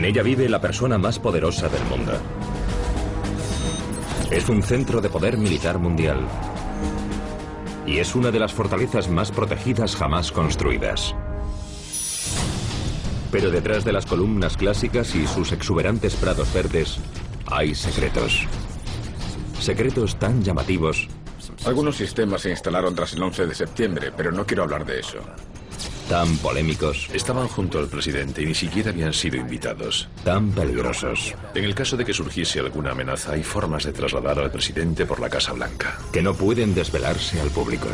En ella vive la persona más poderosa del mundo. Es un centro de poder militar mundial. Y es una de las fortalezas más protegidas jamás construidas. Pero detrás de las columnas clásicas y sus exuberantes prados verdes hay secretos. Secretos tan llamativos. Algunos sistemas se instalaron tras el 11 de septiembre, pero no quiero hablar de eso. Tan polémicos. Estaban junto al presidente y ni siquiera habían sido invitados. Tan peligrosos. En el caso de que surgiese alguna amenaza, hay formas de trasladar al presidente por la Casa Blanca. Que no pueden desvelarse al público.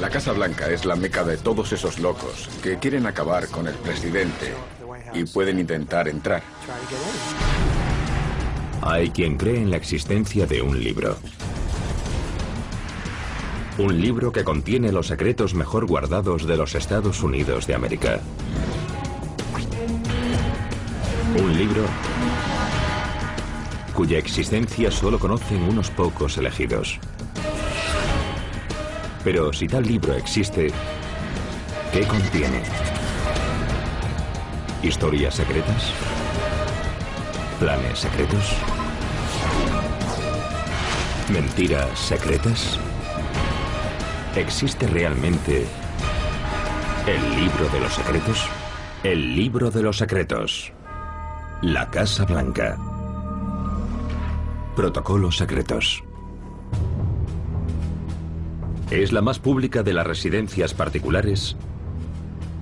La Casa Blanca es la meca de todos esos locos que quieren acabar con el presidente y pueden intentar entrar. Hay quien cree en la existencia de un libro. Un libro que contiene los secretos mejor guardados de los Estados Unidos de América. Un libro cuya existencia solo conocen unos pocos elegidos. Pero si tal libro existe, ¿qué contiene? ¿Historias secretas? ¿Planes secretos? ¿Mentiras secretas? ¿Existe realmente el libro de los secretos? El libro de los secretos. La Casa Blanca. Protocolos secretos. Es la más pública de las residencias particulares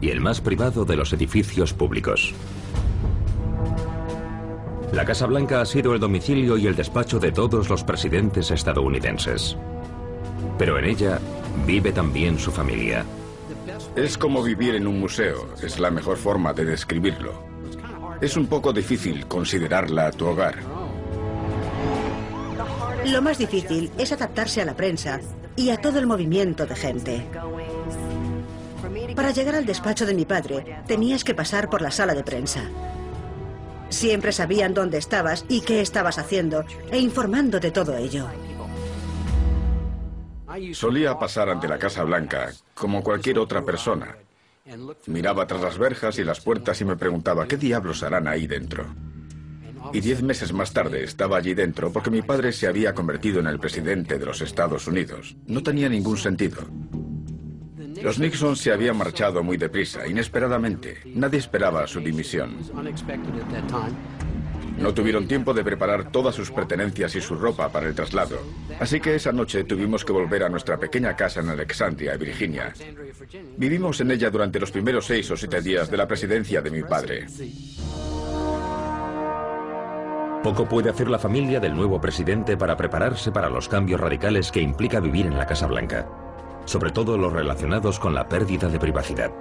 y el más privado de los edificios públicos. La Casa Blanca ha sido el domicilio y el despacho de todos los presidentes estadounidenses. Pero en ella vive también su familia. Es como vivir en un museo, es la mejor forma de describirlo. Es un poco difícil considerarla tu hogar. Lo más difícil es adaptarse a la prensa y a todo el movimiento de gente. Para llegar al despacho de mi padre, tenías que pasar por la sala de prensa. Siempre sabían dónde estabas y qué estabas haciendo, e informando de todo ello. Solía pasar ante la Casa Blanca como cualquier otra persona. Miraba tras las verjas y las puertas y me preguntaba, ¿qué diablos harán ahí dentro? Y diez meses más tarde estaba allí dentro porque mi padre se había convertido en el presidente de los Estados Unidos. No tenía ningún sentido. Los Nixon se habían marchado muy deprisa, inesperadamente. Nadie esperaba su dimisión. No tuvieron tiempo de preparar todas sus pertenencias y su ropa para el traslado. Así que esa noche tuvimos que volver a nuestra pequeña casa en Alexandria, Virginia. Vivimos en ella durante los primeros seis o siete días de la presidencia de mi padre. Poco puede hacer la familia del nuevo presidente para prepararse para los cambios radicales que implica vivir en la Casa Blanca, sobre todo los relacionados con la pérdida de privacidad.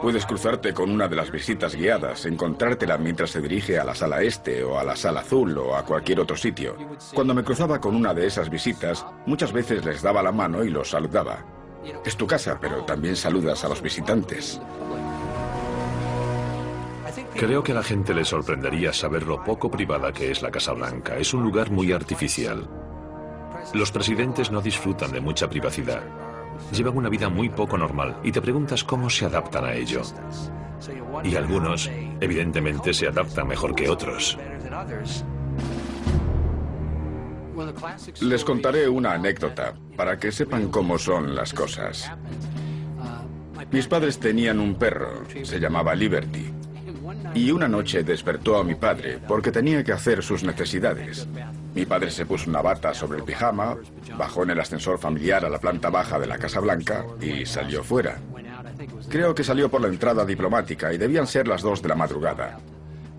Puedes cruzarte con una de las visitas guiadas, encontrártela mientras se dirige a la sala este o a la sala azul o a cualquier otro sitio. Cuando me cruzaba con una de esas visitas, muchas veces les daba la mano y los saludaba. Es tu casa, pero también saludas a los visitantes. Creo que a la gente le sorprendería saber lo poco privada que es la Casa Blanca. Es un lugar muy artificial. Los presidentes no disfrutan de mucha privacidad. Llevan una vida muy poco normal y te preguntas cómo se adaptan a ello. Y algunos, evidentemente, se adaptan mejor que otros. Les contaré una anécdota para que sepan cómo son las cosas. Mis padres tenían un perro, se llamaba Liberty. Y una noche despertó a mi padre porque tenía que hacer sus necesidades. Mi padre se puso una bata sobre el pijama, bajó en el ascensor familiar a la planta baja de la Casa Blanca y salió fuera. Creo que salió por la entrada diplomática y debían ser las dos de la madrugada.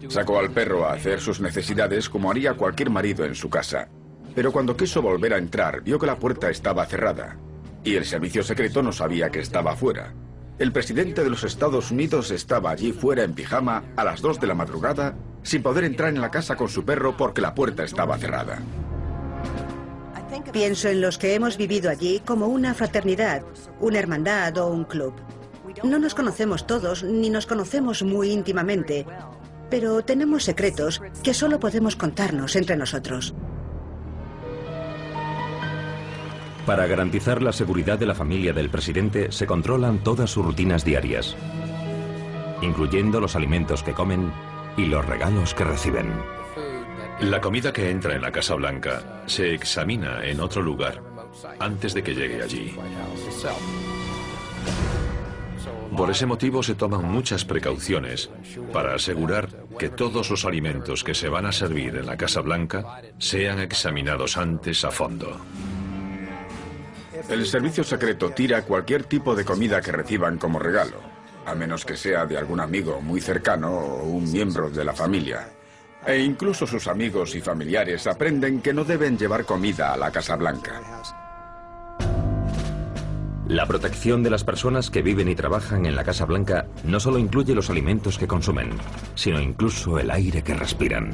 Sacó al perro a hacer sus necesidades como haría cualquier marido en su casa. Pero cuando quiso volver a entrar, vio que la puerta estaba cerrada. Y el servicio secreto no sabía que estaba fuera. El presidente de los Estados Unidos estaba allí fuera en pijama a las 2 de la madrugada sin poder entrar en la casa con su perro porque la puerta estaba cerrada. Pienso en los que hemos vivido allí como una fraternidad, una hermandad o un club. No nos conocemos todos ni nos conocemos muy íntimamente, pero tenemos secretos que solo podemos contarnos entre nosotros. Para garantizar la seguridad de la familia del presidente se controlan todas sus rutinas diarias. incluyendo los alimentos que comen y los regalos que reciben. La comida que entra en la Casa Blanca se examina en otro lugar antes de que llegue allí. Por ese motivo se toman muchas precauciones para asegurar que todos los alimentos que se van a servir en la Casa Blanca sean examinados antes a fondo. El servicio secreto tira cualquier tipo de comida que reciban como regalo, a menos que sea de algún amigo muy cercano o un miembro de la familia. E incluso sus amigos y familiares aprenden que no deben llevar comida a la Casa Blanca. La protección de las personas que viven y trabajan en la Casa Blanca no solo incluye los alimentos que consumen, sino incluso el aire que respiran.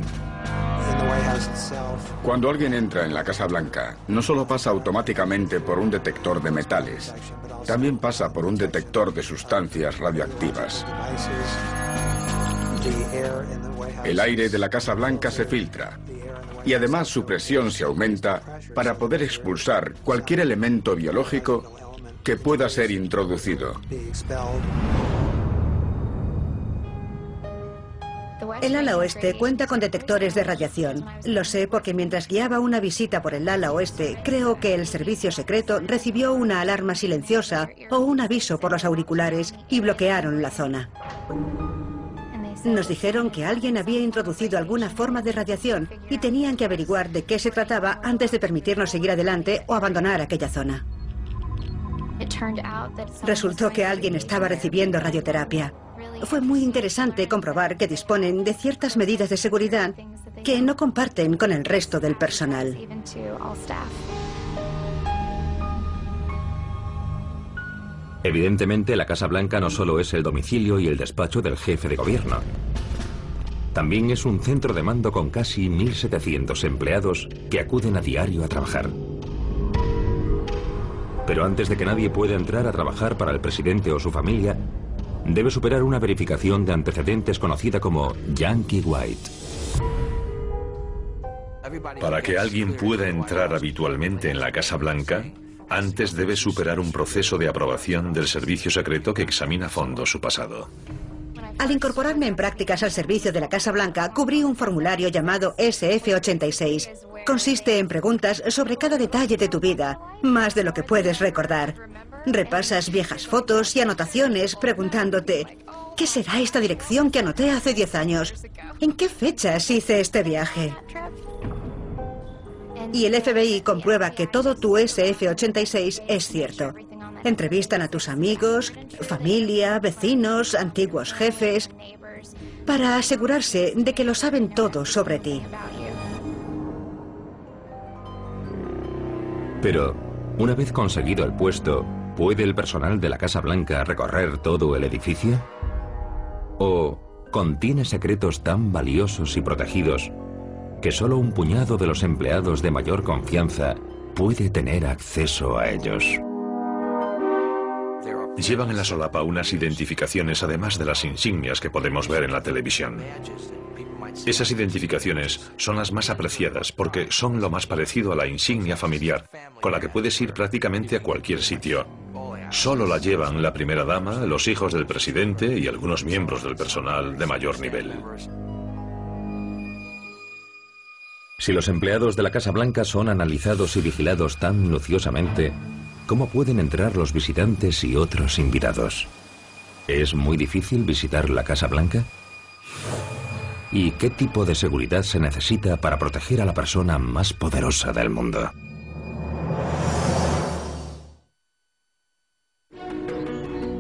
Cuando alguien entra en la Casa Blanca, no solo pasa automáticamente por un detector de metales, también pasa por un detector de sustancias radioactivas. El aire de la Casa Blanca se filtra y además su presión se aumenta para poder expulsar cualquier elemento biológico que pueda ser introducido. El ala oeste cuenta con detectores de radiación. Lo sé porque mientras guiaba una visita por el ala oeste, creo que el servicio secreto recibió una alarma silenciosa o un aviso por los auriculares y bloquearon la zona. Nos dijeron que alguien había introducido alguna forma de radiación y tenían que averiguar de qué se trataba antes de permitirnos seguir adelante o abandonar aquella zona. Resultó que alguien estaba recibiendo radioterapia. Fue muy interesante comprobar que disponen de ciertas medidas de seguridad que no comparten con el resto del personal. Evidentemente, la Casa Blanca no solo es el domicilio y el despacho del jefe de gobierno. También es un centro de mando con casi 1.700 empleados que acuden a diario a trabajar. Pero antes de que nadie pueda entrar a trabajar para el presidente o su familia, debe superar una verificación de antecedentes conocida como Yankee White. Para que alguien pueda entrar habitualmente en la Casa Blanca, antes debe superar un proceso de aprobación del servicio secreto que examina a fondo su pasado. Al incorporarme en prácticas al servicio de la Casa Blanca, cubrí un formulario llamado SF86. Consiste en preguntas sobre cada detalle de tu vida, más de lo que puedes recordar. Repasas viejas fotos y anotaciones preguntándote, ¿qué será esta dirección que anoté hace 10 años? ¿En qué fechas hice este viaje? Y el FBI comprueba que todo tu SF-86 es cierto. Entrevistan a tus amigos, familia, vecinos, antiguos jefes, para asegurarse de que lo saben todo sobre ti. Pero, una vez conseguido el puesto, ¿puede el personal de la Casa Blanca recorrer todo el edificio? ¿O contiene secretos tan valiosos y protegidos que solo un puñado de los empleados de mayor confianza puede tener acceso a ellos. Llevan en la solapa unas identificaciones además de las insignias que podemos ver en la televisión. Esas identificaciones son las más apreciadas porque son lo más parecido a la insignia familiar, con la que puedes ir prácticamente a cualquier sitio. Solo la llevan la primera dama, los hijos del presidente y algunos miembros del personal de mayor nivel. Si los empleados de la Casa Blanca son analizados y vigilados tan minuciosamente, ¿cómo pueden entrar los visitantes y otros invitados? ¿Es muy difícil visitar la Casa Blanca? ¿Y qué tipo de seguridad se necesita para proteger a la persona más poderosa del mundo?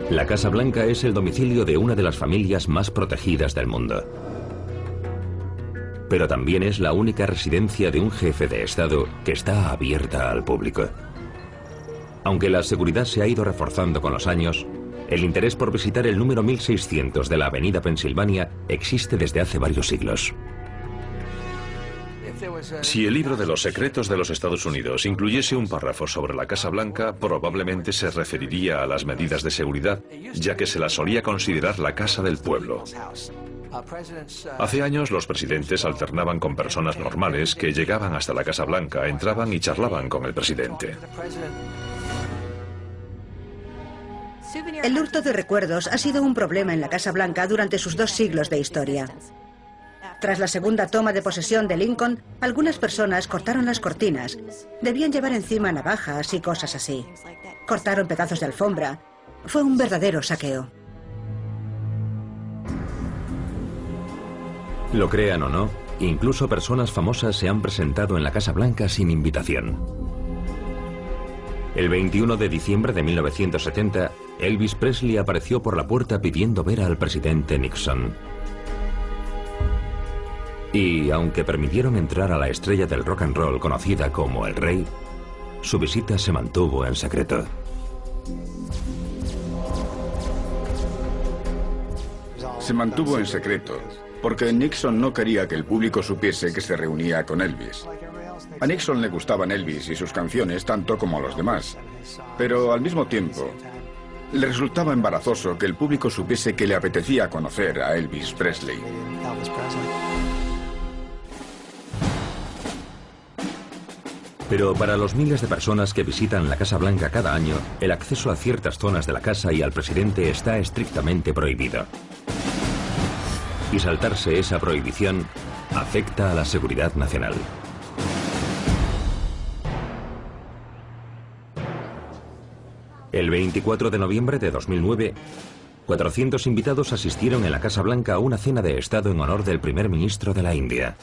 La Casa Blanca es el domicilio de una de las familias más protegidas del mundo pero también es la única residencia de un jefe de Estado que está abierta al público. Aunque la seguridad se ha ido reforzando con los años, el interés por visitar el número 1600 de la Avenida Pensilvania existe desde hace varios siglos. Si el libro de los secretos de los Estados Unidos incluyese un párrafo sobre la Casa Blanca, probablemente se referiría a las medidas de seguridad, ya que se la solía considerar la casa del pueblo. Hace años los presidentes alternaban con personas normales que llegaban hasta la Casa Blanca, entraban y charlaban con el presidente. El hurto de recuerdos ha sido un problema en la Casa Blanca durante sus dos siglos de historia. Tras la segunda toma de posesión de Lincoln, algunas personas cortaron las cortinas. Debían llevar encima navajas y cosas así. Cortaron pedazos de alfombra. Fue un verdadero saqueo. Lo crean o no, incluso personas famosas se han presentado en la Casa Blanca sin invitación. El 21 de diciembre de 1970, Elvis Presley apareció por la puerta pidiendo ver al presidente Nixon. Y aunque permitieron entrar a la estrella del rock and roll conocida como el Rey, su visita se mantuvo en secreto. Se mantuvo en secreto porque Nixon no quería que el público supiese que se reunía con Elvis. A Nixon le gustaban Elvis y sus canciones tanto como a los demás, pero al mismo tiempo le resultaba embarazoso que el público supiese que le apetecía conocer a Elvis Presley. Pero para los miles de personas que visitan la Casa Blanca cada año, el acceso a ciertas zonas de la casa y al presidente está estrictamente prohibido y saltarse esa prohibición afecta a la seguridad nacional. El 24 de noviembre de 2009, 400 invitados asistieron en la Casa Blanca a una cena de Estado en honor del primer ministro de la India.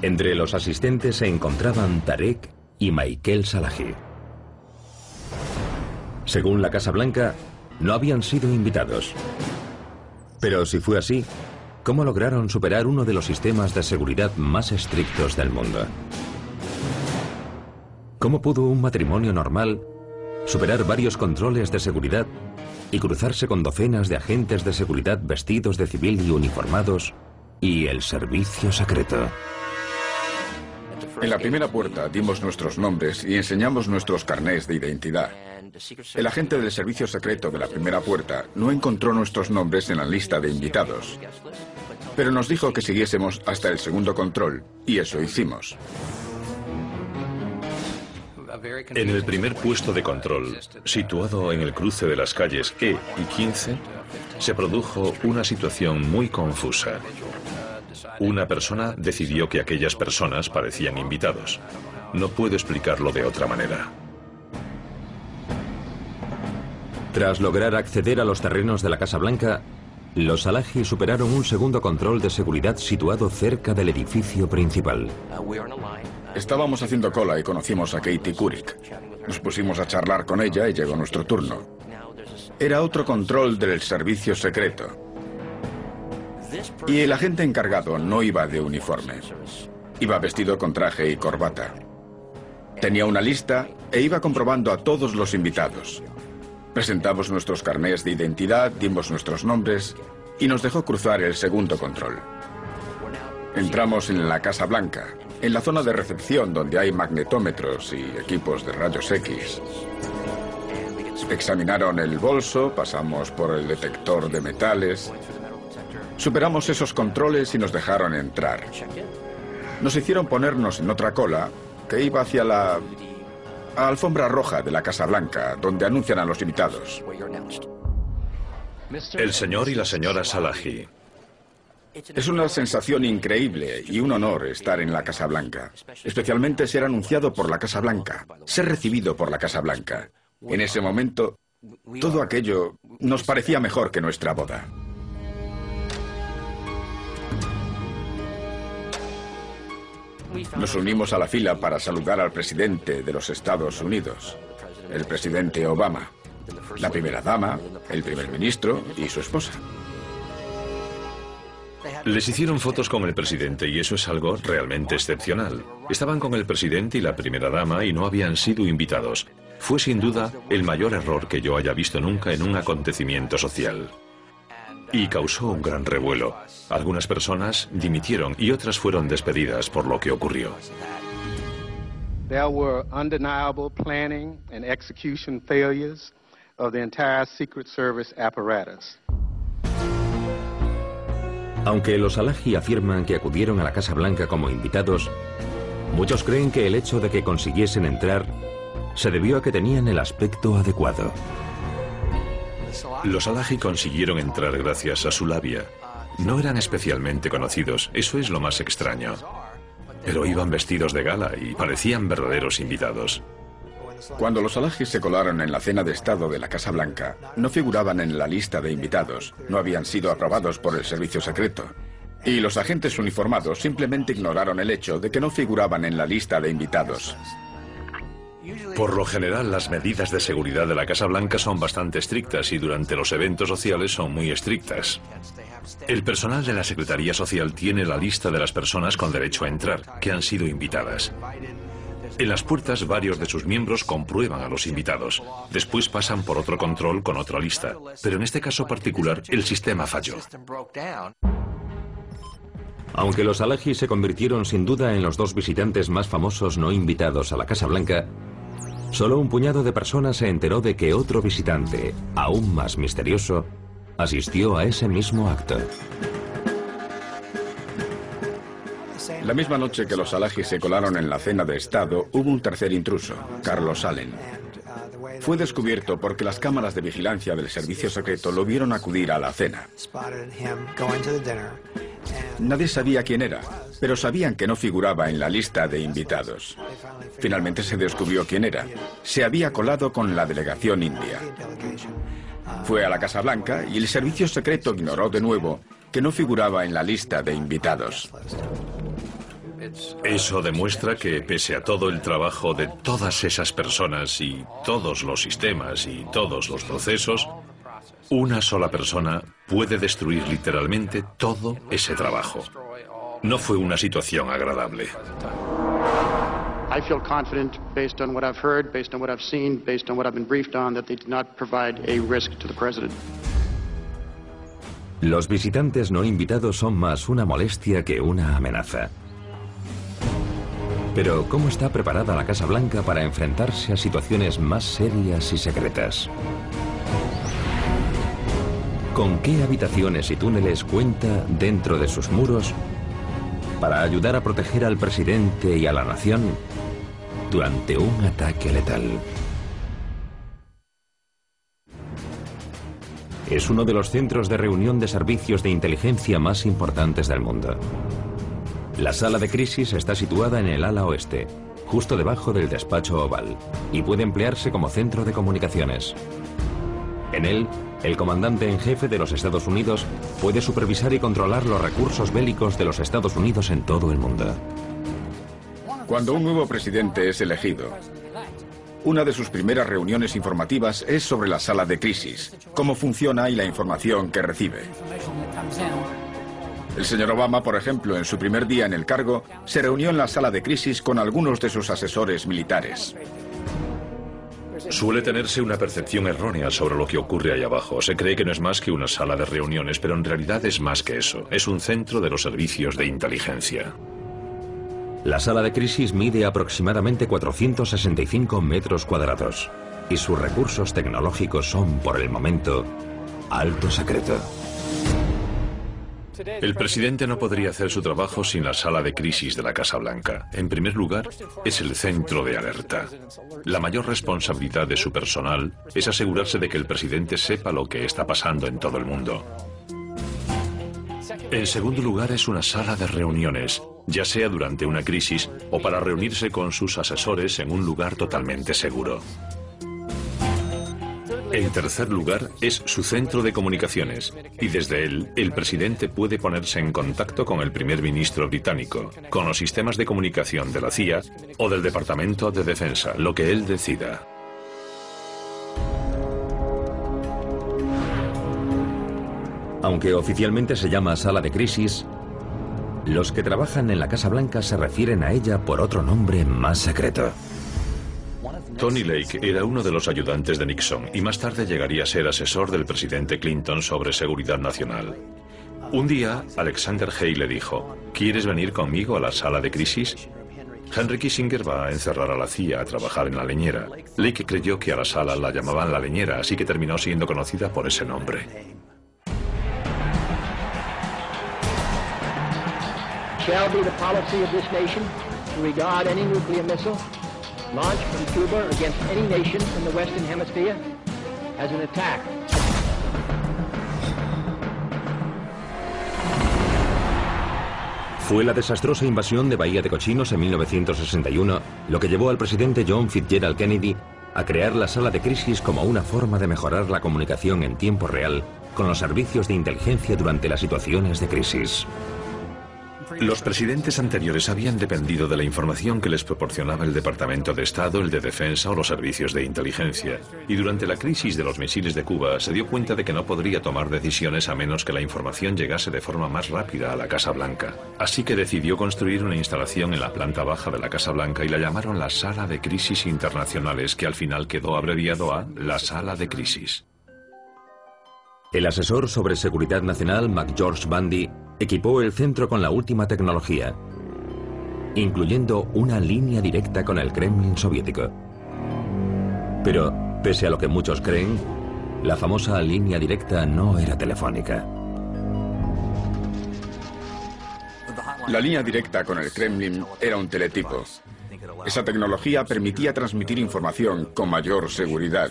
Entre los asistentes se encontraban Tarek y Michael Salahi. Según la Casa Blanca, no habían sido invitados. Pero si fue así, ¿cómo lograron superar uno de los sistemas de seguridad más estrictos del mundo? ¿Cómo pudo un matrimonio normal superar varios controles de seguridad y cruzarse con docenas de agentes de seguridad vestidos de civil y uniformados y el servicio secreto? En la primera puerta dimos nuestros nombres y enseñamos nuestros carnés de identidad. El agente del servicio secreto de la primera puerta no encontró nuestros nombres en la lista de invitados, pero nos dijo que siguiésemos hasta el segundo control, y eso hicimos. En el primer puesto de control, situado en el cruce de las calles E y 15, se produjo una situación muy confusa. Una persona decidió que aquellas personas parecían invitados. No puedo explicarlo de otra manera. Tras lograr acceder a los terrenos de la Casa Blanca, los Salahi superaron un segundo control de seguridad situado cerca del edificio principal. Estábamos haciendo cola y conocimos a Katie Couric. Nos pusimos a charlar con ella y llegó nuestro turno. Era otro control del servicio secreto. Y el agente encargado no iba de uniforme. Iba vestido con traje y corbata. Tenía una lista e iba comprobando a todos los invitados. Presentamos nuestros carnés de identidad, dimos nuestros nombres y nos dejó cruzar el segundo control. Entramos en la Casa Blanca, en la zona de recepción donde hay magnetómetros y equipos de rayos X. Examinaron el bolso, pasamos por el detector de metales. Superamos esos controles y nos dejaron entrar. Nos hicieron ponernos en otra cola que iba hacia la a alfombra roja de la Casa Blanca, donde anuncian a los invitados. El señor y la señora Salahi. Es una sensación increíble y un honor estar en la Casa Blanca, especialmente ser anunciado por la Casa Blanca, ser recibido por la Casa Blanca. En ese momento, todo aquello nos parecía mejor que nuestra boda. Nos unimos a la fila para saludar al presidente de los Estados Unidos, el presidente Obama, la primera dama, el primer ministro y su esposa. Les hicieron fotos con el presidente y eso es algo realmente excepcional. Estaban con el presidente y la primera dama y no habían sido invitados. Fue sin duda el mayor error que yo haya visto nunca en un acontecimiento social y causó un gran revuelo. Algunas personas dimitieron y otras fueron despedidas por lo que ocurrió. There were undeniable planning and execution failures of the entire Secret Service apparatus. Aunque los Alaji afirman que acudieron a la Casa Blanca como invitados, muchos creen que el hecho de que consiguiesen entrar se debió a que tenían el aspecto adecuado. Los Alaji consiguieron entrar gracias a su labia. No eran especialmente conocidos, eso es lo más extraño. Pero iban vestidos de gala y parecían verdaderos invitados. Cuando los alajis se colaron en la cena de Estado de la Casa Blanca, no figuraban en la lista de invitados, no habían sido aprobados por el servicio secreto. Y los agentes uniformados simplemente ignoraron el hecho de que no figuraban en la lista de invitados. Por lo general, las medidas de seguridad de la Casa Blanca son bastante estrictas y durante los eventos sociales son muy estrictas. El personal de la Secretaría Social tiene la lista de las personas con derecho a entrar, que han sido invitadas. En las puertas varios de sus miembros comprueban a los invitados. Después pasan por otro control con otra lista. Pero en este caso particular el sistema falló. Aunque los Alaji se convirtieron sin duda en los dos visitantes más famosos no invitados a la Casa Blanca, solo un puñado de personas se enteró de que otro visitante, aún más misterioso, asistió a ese mismo acto. La misma noche que los Alaji se colaron en la cena de Estado, hubo un tercer intruso, Carlos Allen. Fue descubierto porque las cámaras de vigilancia del servicio secreto lo vieron acudir a la cena. Nadie sabía quién era, pero sabían que no figuraba en la lista de invitados. Finalmente se descubrió quién era. Se había colado con la delegación india. Fue a la Casa Blanca y el servicio secreto ignoró de nuevo que no figuraba en la lista de invitados. Eso demuestra que pese a todo el trabajo de todas esas personas y todos los sistemas y todos los procesos, una sola persona puede destruir literalmente todo ese trabajo. No fue una situación agradable. I feel confident, based on what I've heard, based on what I've seen, based on what I've been briefed on, that they did not provide a risk to the president. Los visitantes no invitados son más una molestia que una amenaza. Pero ¿cómo está preparada la Casa Blanca para enfrentarse a situaciones más serias y secretas? ¿Con qué habitaciones y túneles cuenta dentro de sus muros para ayudar a proteger al presidente y a la nación durante un ataque letal? Es uno de los centros de reunión de servicios de inteligencia más importantes del mundo. La sala de crisis está situada en el ala oeste, justo debajo del despacho oval, y puede emplearse como centro de comunicaciones. En él, el comandante en jefe de los Estados Unidos puede supervisar y controlar los recursos bélicos de los Estados Unidos en todo el mundo. Cuando un nuevo presidente es elegido, una de sus primeras reuniones informativas es sobre la sala de crisis, cómo funciona y la información que recibe. El señor Obama, por ejemplo, en su primer día en el cargo, se reunió en la sala de crisis con algunos de sus asesores militares. Suele tenerse una percepción errónea sobre lo que ocurre ahí abajo. Se cree que no es más que una sala de reuniones, pero en realidad es más que eso. Es un centro de los servicios de inteligencia. La sala de crisis mide aproximadamente 465 metros cuadrados y sus recursos tecnológicos son, por el momento, alto secreto. El presidente no podría hacer su trabajo sin la sala de crisis de la Casa Blanca. En primer lugar, es el centro de alerta. La mayor responsabilidad de su personal es asegurarse de que el presidente sepa lo que está pasando en todo el mundo. En segundo lugar, es una sala de reuniones, ya sea durante una crisis o para reunirse con sus asesores en un lugar totalmente seguro. En tercer lugar, es su centro de comunicaciones, y desde él el presidente puede ponerse en contacto con el primer ministro británico, con los sistemas de comunicación de la CIA o del Departamento de Defensa, lo que él decida. Aunque oficialmente se llama sala de crisis, los que trabajan en la Casa Blanca se refieren a ella por otro nombre más secreto. Tony Lake era uno de los ayudantes de Nixon y más tarde llegaría a ser asesor del presidente Clinton sobre seguridad nacional. Un día, Alexander Hay le dijo, ¿quieres venir conmigo a la sala de crisis? Henry Kissinger va a encerrar a la CIA a trabajar en la leñera. Lake creyó que a la sala la llamaban la leñera, así que terminó siendo conocida por ese nombre. Nuclear launched from Cuba against any nation in the Western Hemisphere as an attack Fue la desastrosa invasión de Bahía de Cochinos en 1961 lo que llevó al presidente John Fitzgerald Kennedy a crear la sala de crisis como una forma de mejorar la comunicación en tiempo real con los servicios de inteligencia durante las situaciones de crisis. Los presidentes anteriores habían dependido de la información que les proporcionaba el Departamento de Estado, el de Defensa o los servicios de inteligencia. Y durante la crisis de los misiles de Cuba se dio cuenta de que no podría tomar decisiones a menos que la información llegase de forma más rápida a la Casa Blanca. Así que decidió construir una instalación en la planta baja de la Casa Blanca y la llamaron la Sala de Crisis Internacionales, que al final quedó abreviado a la Sala de Crisis. El asesor sobre seguridad nacional, McGeorge Bundy, equipó el centro con la última tecnología, incluyendo una línea directa con el Kremlin soviético. Pero, pese a lo que muchos creen, la famosa línea directa no era telefónica. La línea directa con el Kremlin era un teletipo. Esa tecnología permitía transmitir información con mayor seguridad.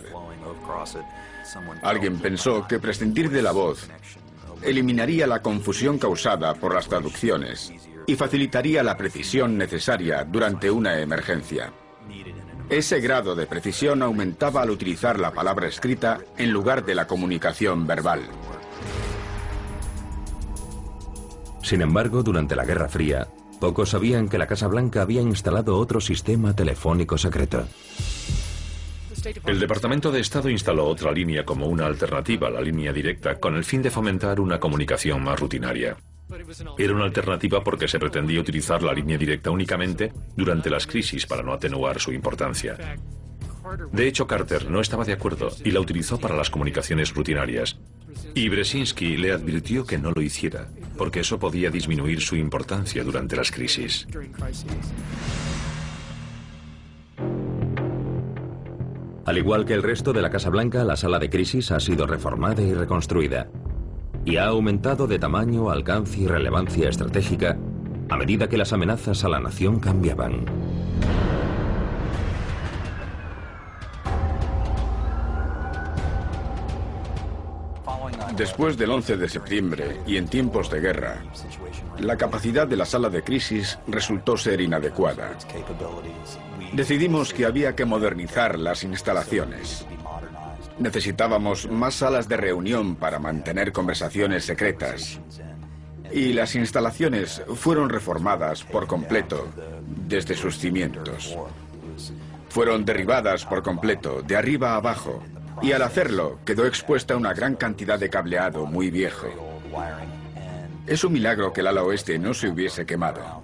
Alguien pensó que prescindir de la voz eliminaría la confusión causada por las traducciones y facilitaría la precisión necesaria durante una emergencia. Ese grado de precisión aumentaba al utilizar la palabra escrita en lugar de la comunicación verbal. Sin embargo, durante la Guerra Fría, pocos sabían que la Casa Blanca había instalado otro sistema telefónico secreto. El Departamento de Estado instaló otra línea como una alternativa a la línea directa con el fin de fomentar una comunicación más rutinaria. Era una alternativa porque se pretendía utilizar la línea directa únicamente durante las crisis para no atenuar su importancia. De hecho, Carter no estaba de acuerdo y la utilizó para las comunicaciones rutinarias. Y Brzezinski le advirtió que no lo hiciera, porque eso podía disminuir su importancia durante las crisis. Al igual que el resto de la Casa Blanca, la sala de crisis ha sido reformada y reconstruida. Y ha aumentado de tamaño, alcance y relevancia estratégica a medida que las amenazas a la nación cambiaban. Después del 11 de septiembre y en tiempos de guerra, la capacidad de la sala de crisis resultó ser inadecuada. Decidimos que había que modernizar las instalaciones. Necesitábamos más salas de reunión para mantener conversaciones secretas. Y las instalaciones fueron reformadas por completo desde sus cimientos. Fueron derribadas por completo, de arriba a abajo, y al hacerlo quedó expuesta una gran cantidad de cableado muy viejo. Es un milagro que el ala oeste no se hubiese quemado.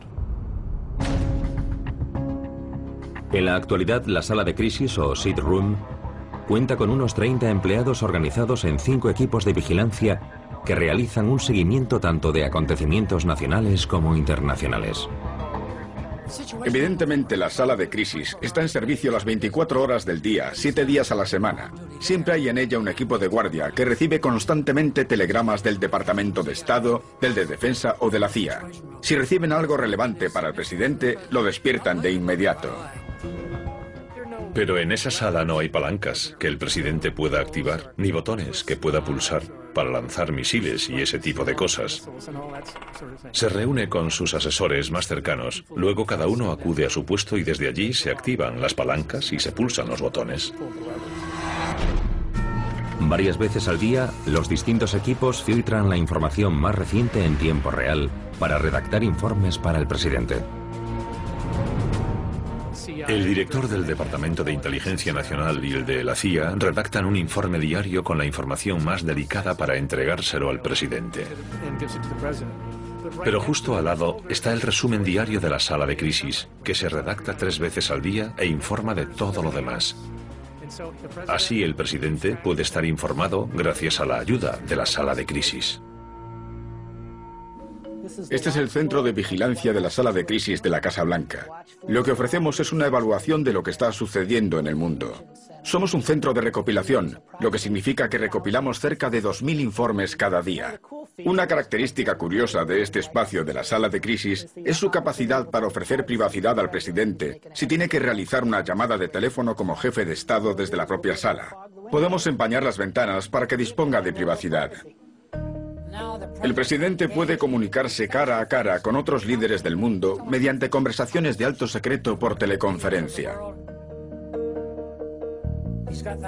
En la actualidad, la sala de crisis o sit room cuenta con unos 30 empleados organizados en cinco equipos de vigilancia que realizan un seguimiento tanto de acontecimientos nacionales como internacionales. Evidentemente la sala de crisis está en servicio las 24 horas del día, 7 días a la semana. Siempre hay en ella un equipo de guardia que recibe constantemente telegramas del Departamento de Estado, del de Defensa o de la CIA. Si reciben algo relevante para el presidente, lo despiertan de inmediato. Pero en esa sala no hay palancas que el presidente pueda activar, ni botones que pueda pulsar para lanzar misiles y ese tipo de cosas. Se reúne con sus asesores más cercanos, luego cada uno acude a su puesto y desde allí se activan las palancas y se pulsan los botones. Varias veces al día, los distintos equipos filtran la información más reciente en tiempo real para redactar informes para el presidente. El director del Departamento de Inteligencia Nacional y el de la CIA redactan un informe diario con la información más delicada para entregárselo al presidente. Pero justo al lado está el resumen diario de la sala de crisis, que se redacta tres veces al día e informa de todo lo demás. Así el presidente puede estar informado gracias a la ayuda de la sala de crisis. Este es el centro de vigilancia de la sala de crisis de la Casa Blanca. Lo que ofrecemos es una evaluación de lo que está sucediendo en el mundo. Somos un centro de recopilación, lo que significa que recopilamos cerca de 2.000 informes cada día. Una característica curiosa de este espacio de la sala de crisis es su capacidad para ofrecer privacidad al presidente si tiene que realizar una llamada de teléfono como jefe de Estado desde la propia sala. Podemos empañar las ventanas para que disponga de privacidad. El presidente puede comunicarse cara a cara con otros líderes del mundo mediante conversaciones de alto secreto por teleconferencia.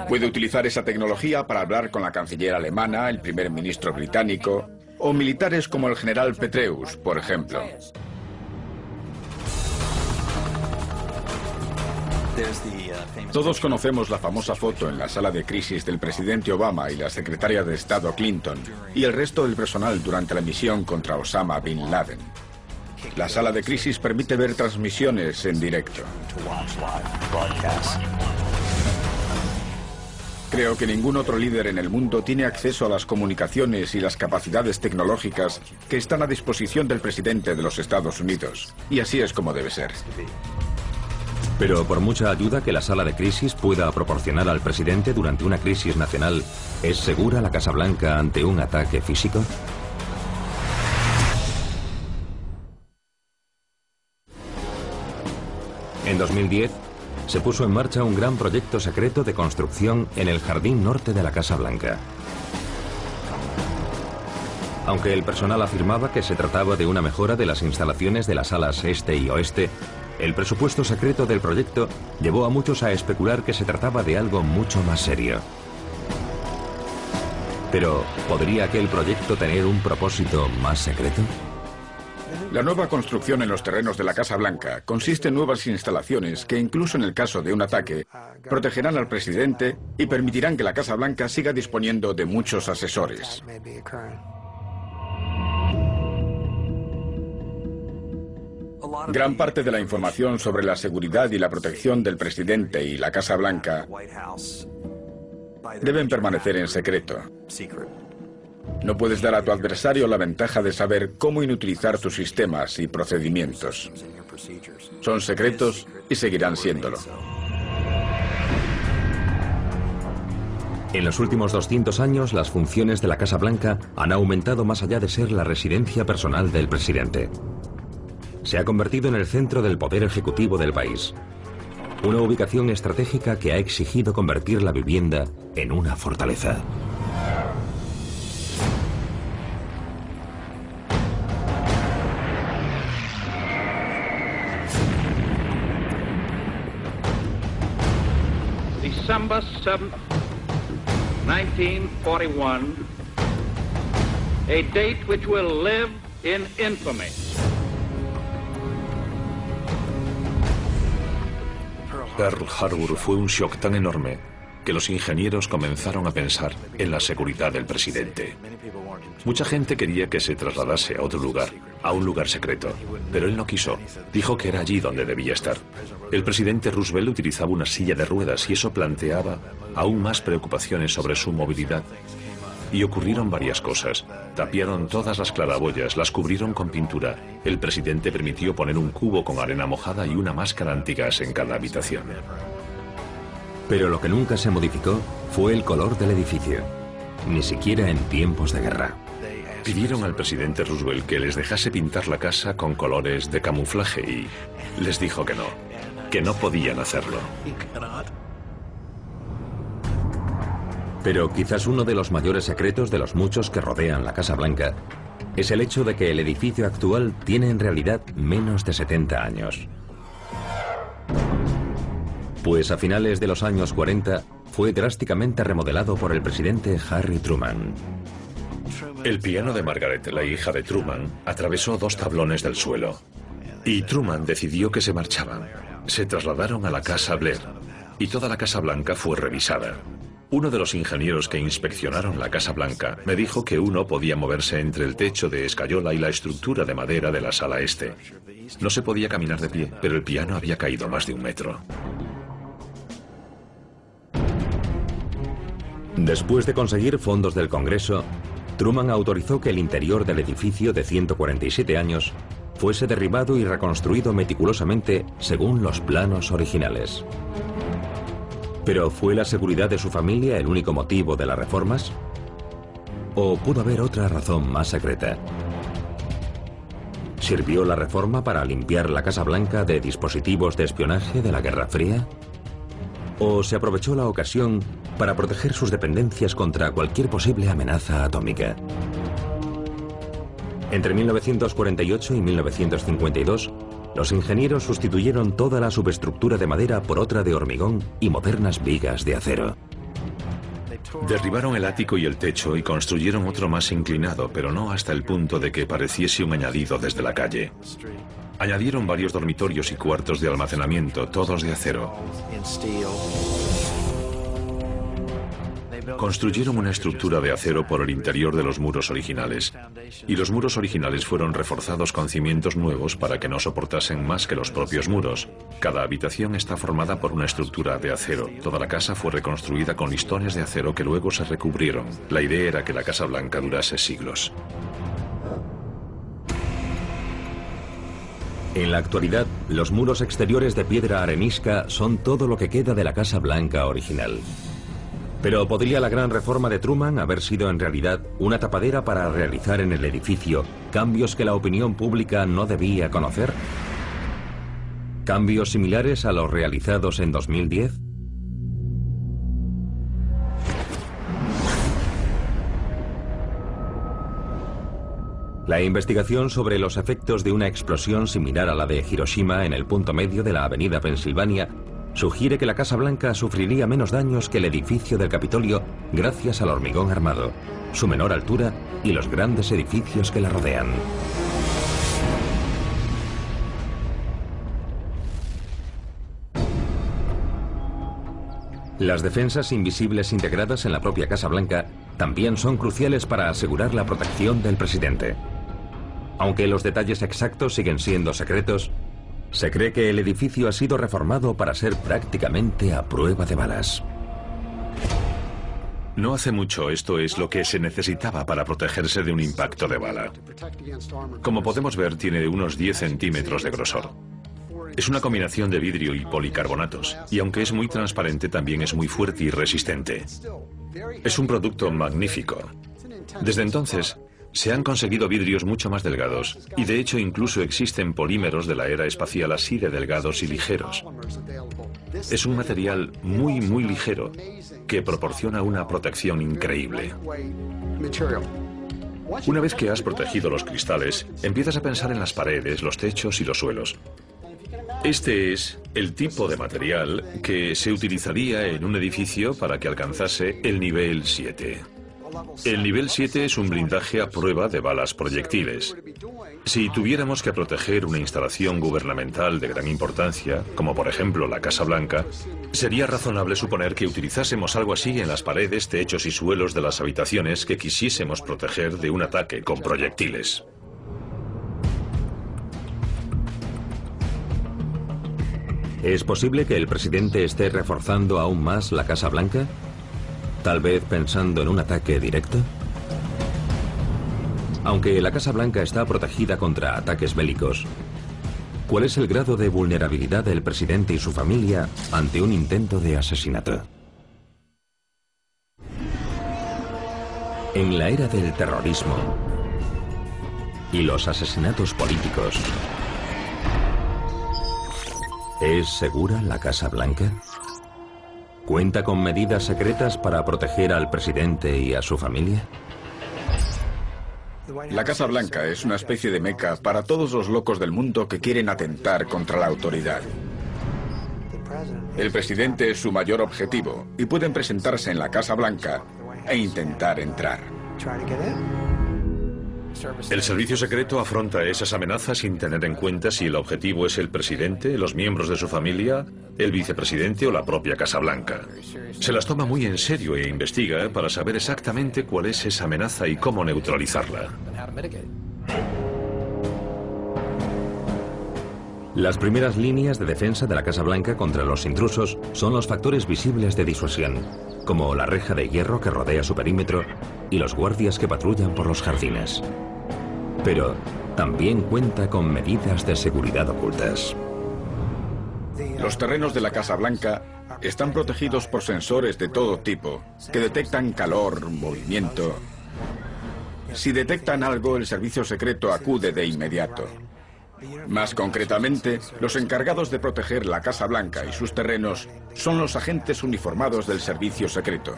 Puede utilizar esa tecnología para hablar con la canciller alemana, el primer ministro británico o militares como el general Petreus, por ejemplo. Todos conocemos la famosa foto en la sala de crisis del presidente Obama y la secretaria de Estado Clinton y el resto del personal durante la misión contra Osama Bin Laden. La sala de crisis permite ver transmisiones en directo. Creo que ningún otro líder en el mundo tiene acceso a las comunicaciones y las capacidades tecnológicas que están a disposición del presidente de los Estados Unidos. Y así es como debe ser. Pero por mucha ayuda que la sala de crisis pueda proporcionar al presidente durante una crisis nacional, ¿es segura la Casa Blanca ante un ataque físico? En 2010, se puso en marcha un gran proyecto secreto de construcción en el jardín norte de la Casa Blanca. Aunque el personal afirmaba que se trataba de una mejora de las instalaciones de las alas este y oeste, el presupuesto secreto del proyecto llevó a muchos a especular que se trataba de algo mucho más serio. Pero, ¿podría aquel proyecto tener un propósito más secreto? La nueva construcción en los terrenos de la Casa Blanca consiste en nuevas instalaciones que, incluso en el caso de un ataque, protegerán al presidente y permitirán que la Casa Blanca siga disponiendo de muchos asesores. Gran parte de la información sobre la seguridad y la protección del presidente y la Casa Blanca deben permanecer en secreto. No puedes dar a tu adversario la ventaja de saber cómo inutilizar tus sistemas y procedimientos. Son secretos y seguirán siéndolo. En los últimos 200 años, las funciones de la Casa Blanca han aumentado más allá de ser la residencia personal del presidente. Se ha convertido en el centro del poder ejecutivo del país. Una ubicación estratégica que ha exigido convertir la vivienda en una fortaleza. December 7th, 1941, a date which will live in infamy. Pearl Harbor fue un shock tan enorme que los ingenieros comenzaron a pensar en la seguridad del presidente. Mucha gente quería que se trasladase a otro lugar, a un lugar secreto, pero él no quiso. Dijo que era allí donde debía estar. El presidente Roosevelt utilizaba una silla de ruedas y eso planteaba aún más preocupaciones sobre su movilidad. Y ocurrieron varias cosas. Tapiaron todas las claraboyas, las cubrieron con pintura. El presidente permitió poner un cubo con arena mojada y una máscara antigas en cada habitación. Pero lo que nunca se modificó fue el color del edificio, ni siquiera en tiempos de guerra. Pidieron al presidente Roosevelt que les dejase pintar la casa con colores de camuflaje y les dijo que no, que no podían hacerlo. Pero quizás uno de los mayores secretos de los muchos que rodean la Casa Blanca es el hecho de que el edificio actual tiene en realidad menos de 70 años. Pues a finales de los años 40 fue drásticamente remodelado por el presidente Harry Truman. El piano de Margaret, la hija de Truman, atravesó dos tablones del suelo. Y Truman decidió que se marchaban. Se trasladaron a la Casa Blair y toda la Casa Blanca fue revisada. Uno de los ingenieros que inspeccionaron la Casa Blanca me dijo que uno podía moverse entre el techo de escayola y la estructura de madera de la sala este. No se podía caminar de pie, pero el piano había caído más de un metro. Después de conseguir fondos del Congreso, Truman autorizó que el interior del edificio de 147 años fuese derribado y reconstruido meticulosamente según los planos originales. ¿Pero fue la seguridad de su familia el único motivo de las reformas? ¿O pudo haber otra razón más secreta? ¿Sirvió la reforma para limpiar la Casa Blanca de dispositivos de espionaje de la Guerra Fría? ¿O se aprovechó la ocasión para proteger sus dependencias contra cualquier posible amenaza atómica? Entre 1948 y 1952, los ingenieros sustituyeron toda la subestructura de madera por otra de hormigón y modernas vigas de acero. Derribaron el ático y el techo y construyeron otro más inclinado, pero no hasta el punto de que pareciese un añadido desde la calle. Añadieron varios dormitorios y cuartos de almacenamiento, todos de acero. Construyeron una estructura de acero por el interior de los muros originales, y los muros originales fueron reforzados con cimientos nuevos para que no soportasen más que los propios muros. Cada habitación está formada por una estructura de acero. Toda la casa fue reconstruida con listones de acero que luego se recubrieron. La idea era que la Casa Blanca durase siglos. En la actualidad, los muros exteriores de piedra arenisca son todo lo que queda de la Casa Blanca original. Pero ¿podría la gran reforma de Truman haber sido en realidad una tapadera para realizar en el edificio cambios que la opinión pública no debía conocer? ¿Cambios similares a los realizados en 2010? La investigación sobre los efectos de una explosión similar a la de Hiroshima en el punto medio de la avenida Pensilvania sugiere que la Casa Blanca sufriría menos daños que el edificio del Capitolio gracias al hormigón armado, su menor altura y los grandes edificios que la rodean. Las defensas invisibles integradas en la propia Casa Blanca también son cruciales para asegurar la protección del presidente. Aunque los detalles exactos siguen siendo secretos, se cree que el edificio ha sido reformado para ser prácticamente a prueba de balas. No hace mucho esto es lo que se necesitaba para protegerse de un impacto de bala. Como podemos ver, tiene unos 10 centímetros de grosor. Es una combinación de vidrio y policarbonatos, y aunque es muy transparente, también es muy fuerte y resistente. Es un producto magnífico. Desde entonces, se han conseguido vidrios mucho más delgados, y de hecho incluso existen polímeros de la era espacial así de delgados y ligeros. Es un material muy, muy ligero que proporciona una protección increíble. Una vez que has protegido los cristales, empiezas a pensar en las paredes, los techos y los suelos. Este es el tipo de material que se utilizaría en un edificio para que alcanzase el nivel 7. El nivel 7 es un blindaje a prueba de balas proyectiles. Si tuviéramos que proteger una instalación gubernamental de gran importancia, como por ejemplo la Casa Blanca, sería razonable suponer que utilizásemos algo así en las paredes, techos y suelos de las habitaciones que quisiésemos proteger de un ataque con proyectiles. ¿Es posible que el presidente esté reforzando aún más la Casa Blanca? Tal vez pensando en un ataque directo. Aunque la Casa Blanca está protegida contra ataques bélicos, ¿cuál es el grado de vulnerabilidad del presidente y su familia ante un intento de asesinato? En la era del terrorismo y los asesinatos políticos, ¿es segura la Casa Blanca? ¿Cuenta con medidas secretas para proteger al presidente y a su familia? La Casa Blanca es una especie de meca para todos los locos del mundo que quieren atentar contra la autoridad. El presidente es su mayor objetivo y pueden presentarse en la Casa Blanca e intentar entrar. El servicio secreto afronta esas amenazas sin tener en cuenta si el objetivo es el presidente, los miembros de su familia, el vicepresidente o la propia Casa Blanca. Se las toma muy en serio e investiga para saber exactamente cuál es esa amenaza y cómo neutralizarla. Las primeras líneas de defensa de la Casa Blanca contra los intrusos son los factores visibles de disuasión, como la reja de hierro que rodea su perímetro y los guardias que patrullan por los jardines. Pero también cuenta con medidas de seguridad ocultas. Los terrenos de la Casa Blanca están protegidos por sensores de todo tipo que detectan calor, movimiento. Si detectan algo, el servicio secreto acude de inmediato. Más concretamente, los encargados de proteger la Casa Blanca y sus terrenos son los agentes uniformados del servicio secreto.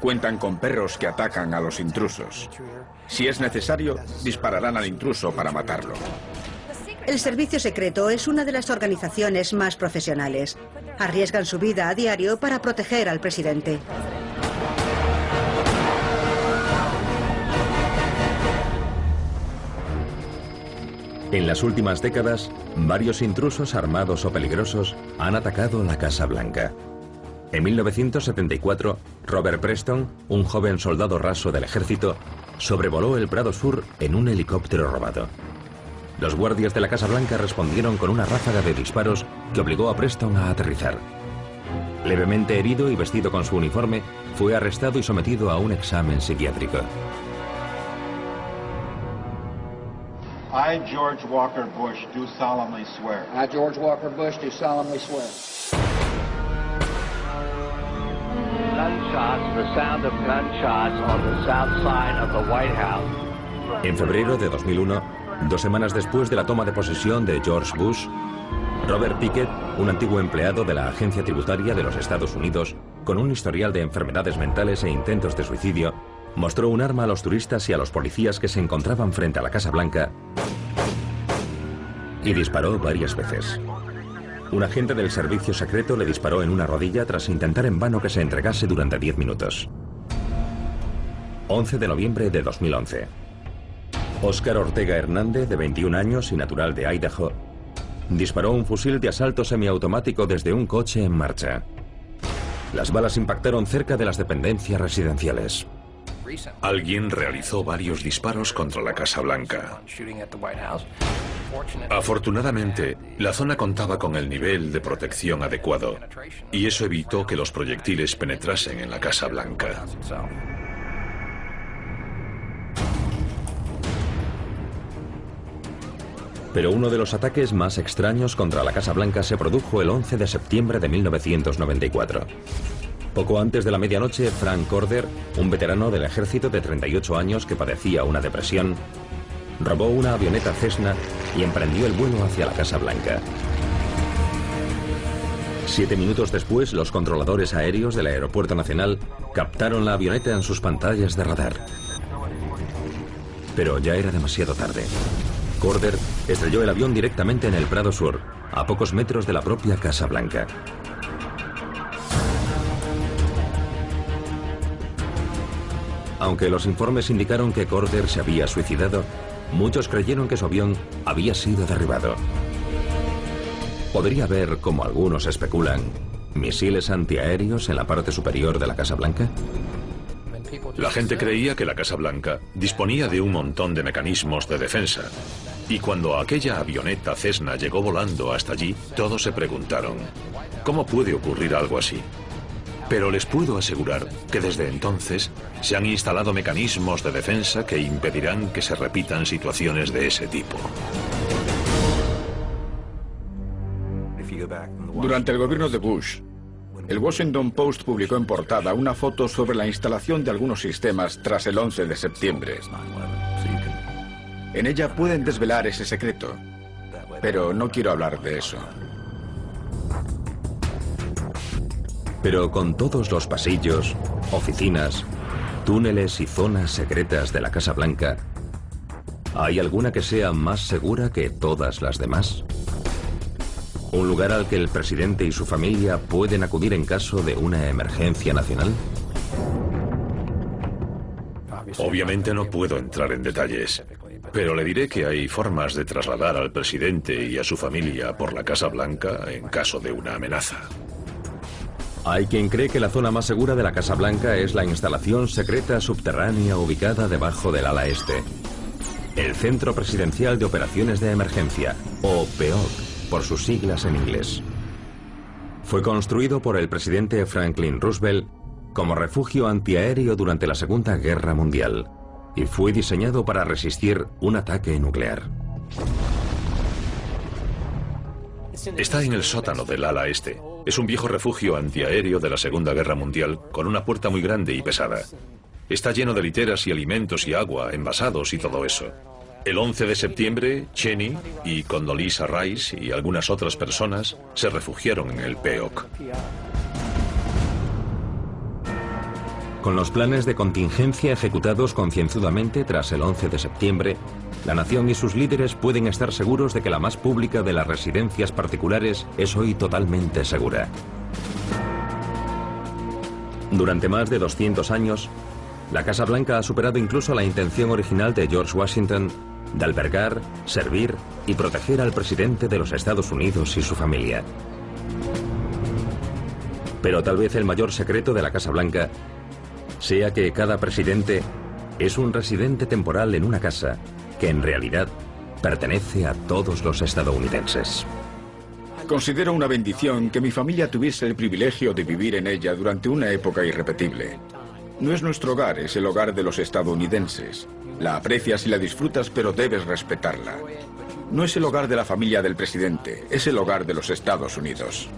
Cuentan con perros que atacan a los intrusos. Si es necesario, dispararán al intruso para matarlo. El servicio secreto es una de las organizaciones más profesionales. Arriesgan su vida a diario para proteger al presidente. En las últimas décadas, varios intrusos armados o peligrosos han atacado la Casa Blanca. En 1974, Robert Preston, un joven soldado raso del ejército, sobrevoló el Prado Sur en un helicóptero robado. Los guardias de la Casa Blanca respondieron con una ráfaga de disparos que obligó a Preston a aterrizar. Levemente herido y vestido con su uniforme, fue arrestado y sometido a un examen psiquiátrico. I, George Walker Bush, do solemnly swear. I, George Walker Bush, do solemnly swear. Gunshots, the sound of gunshots on the south side of the White House. En febrero de 2001, dos semanas después de la toma de posesión de George Bush, Robert Pickett, un antiguo empleado de la Agencia Tributaria de los Estados Unidos, con un historial de enfermedades mentales e intentos de suicidio, mostró un arma a los turistas y a los policías que se encontraban frente a la Casa Blanca y disparó varias veces. Un agente del servicio secreto le disparó en una rodilla tras intentar en vano que se entregase durante 10 minutos. 11 de noviembre de 2011. Óscar Ortega Hernández, de 21 años y natural de Idaho, disparó un fusil de asalto semiautomático desde un coche en marcha. Las balas impactaron cerca de las dependencias residenciales. Alguien realizó varios disparos contra la Casa Blanca. Afortunadamente, la zona contaba con el nivel de protección adecuado y eso evitó que los proyectiles penetrasen en la Casa Blanca. Pero uno de los ataques más extraños contra la Casa Blanca se produjo el 11 de septiembre de 1994. Poco antes de la medianoche, Frank Corder, un veterano del ejército de 38 años que padecía una depresión, robó una avioneta Cessna y emprendió el vuelo hacia la Casa Blanca. Siete minutos después, los controladores aéreos del Aeropuerto Nacional captaron la avioneta en sus pantallas de radar. Pero ya era demasiado tarde. Corder estrelló el avión directamente en el Prado Sur, a pocos metros de la propia Casa Blanca. Aunque los informes indicaron que Corder se había suicidado, muchos creyeron que su avión había sido derribado. ¿Podría haber, como algunos especulan, misiles antiaéreos en la parte superior de la Casa Blanca? La gente creía que la Casa Blanca disponía de un montón de mecanismos de defensa. Y cuando aquella avioneta Cessna llegó volando hasta allí, todos se preguntaron, ¿cómo puede ocurrir algo así? Pero les puedo asegurar que desde entonces se han instalado mecanismos de defensa que impedirán que se repitan situaciones de ese tipo. Durante el gobierno de Bush, el Washington Post publicó en portada una foto sobre la instalación de algunos sistemas tras el 11 de septiembre. En ella pueden desvelar ese secreto, pero no quiero hablar de eso. Pero con todos los pasillos, oficinas, túneles y zonas secretas de la Casa Blanca, ¿hay alguna que sea más segura que todas las demás? ¿Un lugar al que el presidente y su familia pueden acudir en caso de una emergencia nacional? Obviamente no puedo entrar en detalles, pero le diré que hay formas de trasladar al presidente y a su familia por la Casa Blanca en caso de una amenaza. Hay quien cree que la zona más segura de la Casa Blanca es la instalación secreta subterránea ubicada debajo del ala este. El Centro Presidencial de Operaciones de Emergencia, o PEOC, por sus siglas en inglés. Fue construido por el presidente Franklin Roosevelt como refugio antiaéreo durante la Segunda Guerra Mundial y fue diseñado para resistir un ataque nuclear. Está en el sótano del ala este. Es un viejo refugio antiaéreo de la Segunda Guerra Mundial con una puerta muy grande y pesada. Está lleno de literas y alimentos y agua, envasados y todo eso. El 11 de septiembre, Cheney y Condoleezza Rice y algunas otras personas se refugiaron en el PEOC. Con los planes de contingencia ejecutados concienzudamente tras el 11 de septiembre, la nación y sus líderes pueden estar seguros de que la más pública de las residencias particulares es hoy totalmente segura. Durante más de 200 años, la Casa Blanca ha superado incluso la intención original de George Washington de albergar, servir y proteger al presidente de los Estados Unidos y su familia. Pero tal vez el mayor secreto de la Casa Blanca sea que cada presidente es un residente temporal en una casa que en realidad pertenece a todos los estadounidenses. Considero una bendición que mi familia tuviese el privilegio de vivir en ella durante una época irrepetible. No es nuestro hogar, es el hogar de los estadounidenses. La aprecias y la disfrutas, pero debes respetarla. No es el hogar de la familia del presidente, es el hogar de los Estados Unidos.